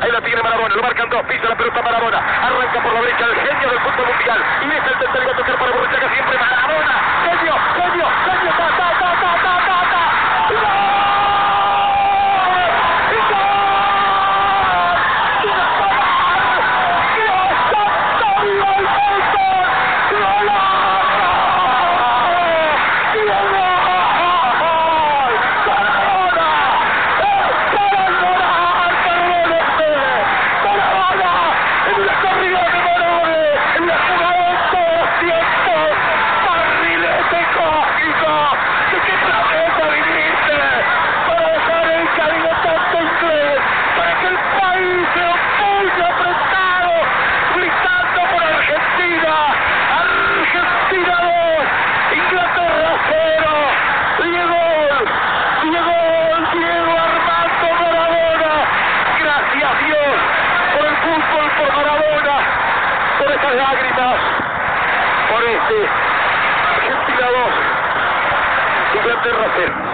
Ahí la tiene Maradona. Lo marcan dos. Pisa la pelota Maradona. Arranca por la derecha el genio del fútbol mundial. Y es el tercero a para lágrimas por este Argentina 2, Inglaterra 0.